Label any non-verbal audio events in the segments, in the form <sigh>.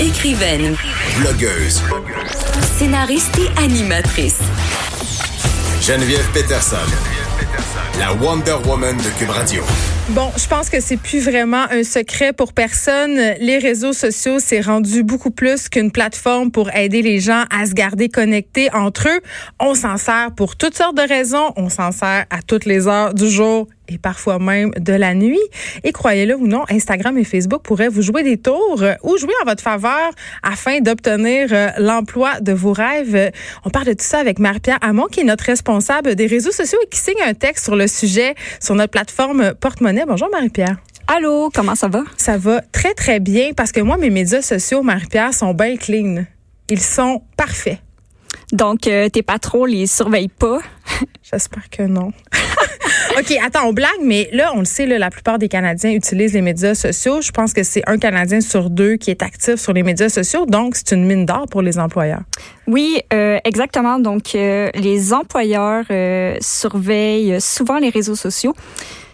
Écrivaine, Blogueuse. scénariste et animatrice. Geneviève Peterson. La Wonder Woman de Cube Radio. Bon, je pense que c'est plus vraiment un secret pour personne. Les réseaux sociaux, c'est rendu beaucoup plus qu'une plateforme pour aider les gens à se garder connectés entre eux. On s'en sert pour toutes sortes de raisons. On s'en sert à toutes les heures du jour et parfois même de la nuit. Et croyez-le ou non, Instagram et Facebook pourraient vous jouer des tours euh, ou jouer en votre faveur afin d'obtenir euh, l'emploi de vos rêves. On parle de tout ça avec Marie-Pierre Hamon, qui est notre responsable des réseaux sociaux et qui signe un texte sur le sujet sur notre plateforme Porte-Monnaie. Bonjour Marie-Pierre. Allô, comment ça va? Ça va très, très bien parce que moi, mes médias sociaux, Marie-Pierre, sont bien clean. Ils sont parfaits. Donc, euh, tes patrons les surveillent pas? <laughs> J'espère que non. <laughs> OK, attends, on blague, mais là, on le sait, là, la plupart des Canadiens utilisent les médias sociaux. Je pense que c'est un Canadien sur deux qui est actif sur les médias sociaux. Donc, c'est une mine d'or pour les employeurs. Oui, euh, exactement. Donc, euh, les employeurs euh, surveillent souvent les réseaux sociaux.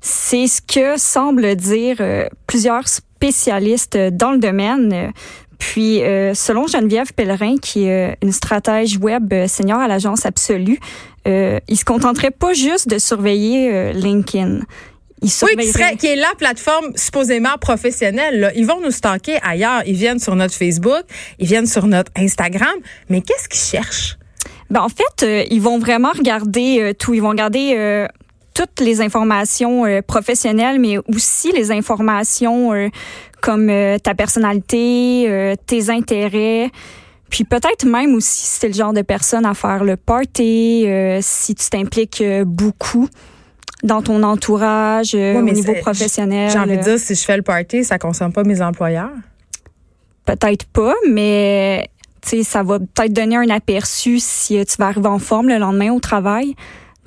C'est ce que semblent dire euh, plusieurs spécialistes dans le domaine. Puis, euh, selon Geneviève Pellerin, qui est euh, une stratège web euh, senior à l'agence Absolue, euh, ils se contenteraient pas juste de surveiller euh, LinkedIn. Ils Oui, qui, serait, qui est la plateforme supposément professionnelle. là. Ils vont nous stalker ailleurs. Ils viennent sur notre Facebook, ils viennent sur notre Instagram. Mais qu'est-ce qu'ils cherchent? Ben, en fait, euh, ils vont vraiment regarder euh, tout. Ils vont regarder euh, toutes les informations euh, professionnelles, mais aussi les informations euh, comme euh, ta personnalité, tes intérêts. Puis peut-être même aussi si t'es le genre de personne à faire le party, euh, si tu t'impliques beaucoup dans ton entourage, euh, au niveau professionnel. J'ai envie de dire, si je fais le party, ça concerne pas mes employeurs. Peut-être pas, mais tu sais, ça va peut-être donner un aperçu si tu vas arriver en forme le lendemain au travail.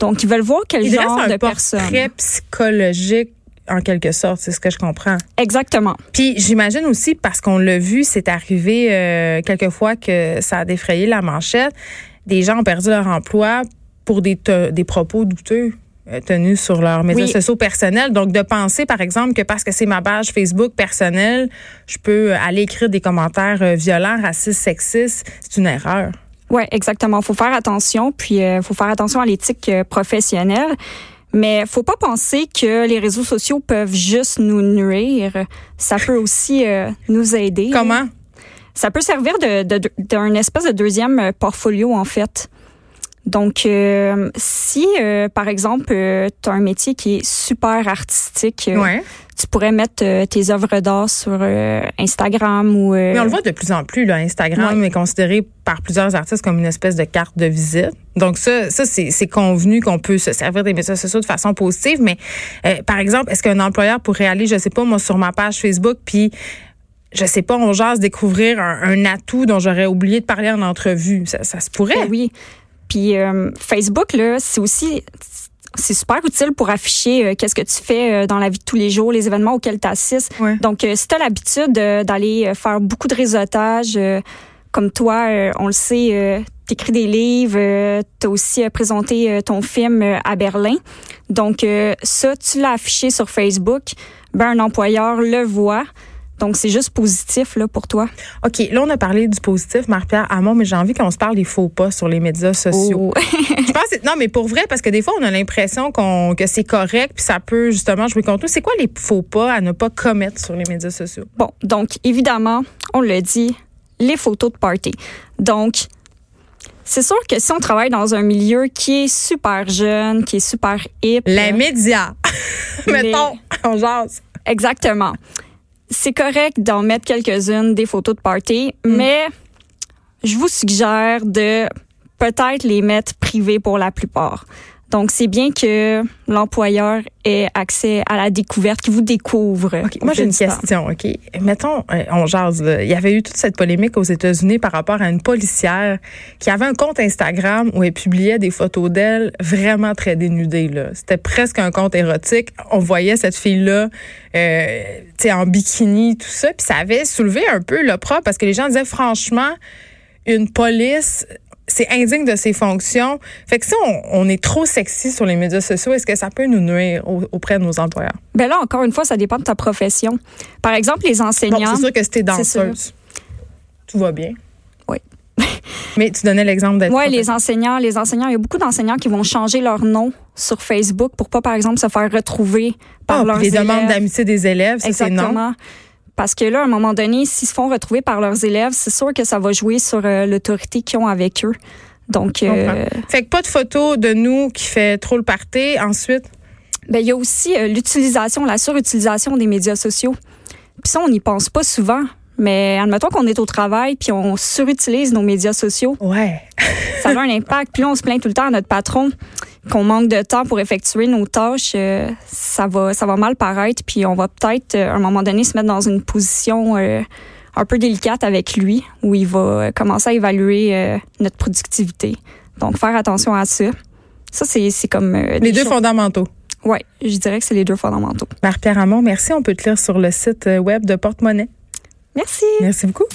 Donc, ils veulent voir quel Il genre reste de un personne. portrait psychologique en quelque sorte, c'est ce que je comprends. Exactement. Puis j'imagine aussi parce qu'on l'a vu, c'est arrivé euh, quelquefois que ça a défrayé la manchette. Des gens ont perdu leur emploi pour des, des propos douteux euh, tenus sur leurs médias Oui. sociaux personnels. Donc de penser par exemple que parce que c'est ma page Facebook personnelle, je peux aller écrire des commentaires euh, violents, racistes, sexistes, c'est une erreur. Ouais, exactement. Faut faire attention, puis euh, faut faire attention à l'éthique euh, professionnelle. Mais faut pas penser que les réseaux sociaux peuvent juste nous nuire. Ça peut aussi euh, nous aider. Comment? Ça peut servir de, de- de- d'un espèce de deuxième euh, portfolio, en fait. Donc, euh, si, euh, par exemple, tu as un métier qui est super artistique, euh, Ouais. tu pourrais mettre euh, tes œuvres d'art sur euh, Instagram ou... euh, Mais on le voit de plus en plus. Là, Instagram Ouais. est considéré par plusieurs artistes comme une espèce de carte de visite. Donc ça, ça c'est convenu qu'on peut se servir des médias sociaux de façon positive. Mais euh, par exemple, est-ce qu'un employeur pourrait aller, je sais pas, moi, sur ma page Facebook, puis je sais pas, on jase découvrir un, un atout dont j'aurais oublié de parler en entrevue? Ça, ça se pourrait. Ben oui. Puis euh, Facebook, là, c'est aussi c'est super utile pour afficher euh, qu'est-ce que tu fais euh, dans la vie de tous les jours, les événements auxquels tu assistes. Ouais. Donc, euh, si tu as l'habitude d'aller faire beaucoup de réseautage, comme toi, on le sait, tu écris des livres, tu as aussi présenté ton film à Berlin. Donc, ça, tu l'as affiché sur Facebook, ben, un employeur le voit. Donc, c'est juste positif là, pour toi. OK, là, on a parlé du positif, Marie-Pierre Hamon, mais j'ai envie qu'on se parle des faux pas sur les médias sociaux. Oh. <laughs> Je pense que- non mais pour vrai parce que des fois on a l'impression qu'on que c'est correct puis ça peut justement jouer contre nous. C'est quoi les faux pas à ne pas commettre sur les médias sociaux? Bon, donc évidemment, on le dit, les photos de party. Donc, c'est sûr que si on travaille dans un milieu qui est super jeune, qui est super hip, Les médias. <laughs> Les- Mettons, on jase. exactement. C'est correct d'en mettre quelques-unes des photos de party, Mm. mais je vous suggère de peut-être les mettre privées pour la plupart. Donc, c'est bien que l'employeur ait accès à la découverte, qu'il vous découvre. Moi, j'ai une question. OK. Mettons, euh, on jase. Là. Il y avait eu toute cette polémique aux États-Unis par rapport à une policière qui avait un compte Instagram où elle publiait des photos d'elle vraiment très dénudées. Là. C'était presque un compte érotique. On voyait cette fille-là euh, en bikini, tout ça. Puis ça avait soulevé un peu l'opprobre parce que les gens disaient, franchement, une police c'est indigne de ses fonctions. Fait que si on, est trop sexy sur les médias sociaux, est-ce que ça peut nous nuire auprès de nos employeurs? Ben là, encore une fois, ça dépend de ta profession. Par exemple, les enseignants. c'est sûr que c'était danseuse. Tout va bien. Oui. <laughs> Mais tu donnais l'exemple d'être. Oui, les enseignants, les enseignants, il y a beaucoup d'enseignants qui vont changer leur nom sur Facebook pour pas, par exemple, se faire retrouver par ah, leurs les demandes d'amitié des élèves, c'est non. Parce que là, à un moment donné, s'ils se font retrouver par leurs élèves, c'est sûr que ça va jouer sur euh, l'autorité qu'ils ont avec eux. Donc, euh, fait que pas de photos de nous qui fait trop le party. Ensuite, ben il y a aussi euh, l'utilisation, la surutilisation des médias sociaux. Puis ça, on n'y pense pas souvent. Mais admettons qu'on est au travail puis on surutilise nos médias sociaux. Ouais. ça a un impact. Puis là, on se plaint tout le temps à notre patron qu'on manque de temps pour effectuer nos tâches. Euh, ça va, ça va mal paraître. Puis on va peut-être, euh, à un moment donné, se mettre dans une position euh, un peu délicate avec lui, où il va commencer à évaluer notre productivité. Donc, faire attention à ça. Ça, c'est comme... les deux fondamentaux. Oui, je dirais que c'est les deux fondamentaux. Marie-Pierre Ramon, merci. On peut te lire sur le site web de Porte-Monnaie. Merci. Merci beaucoup.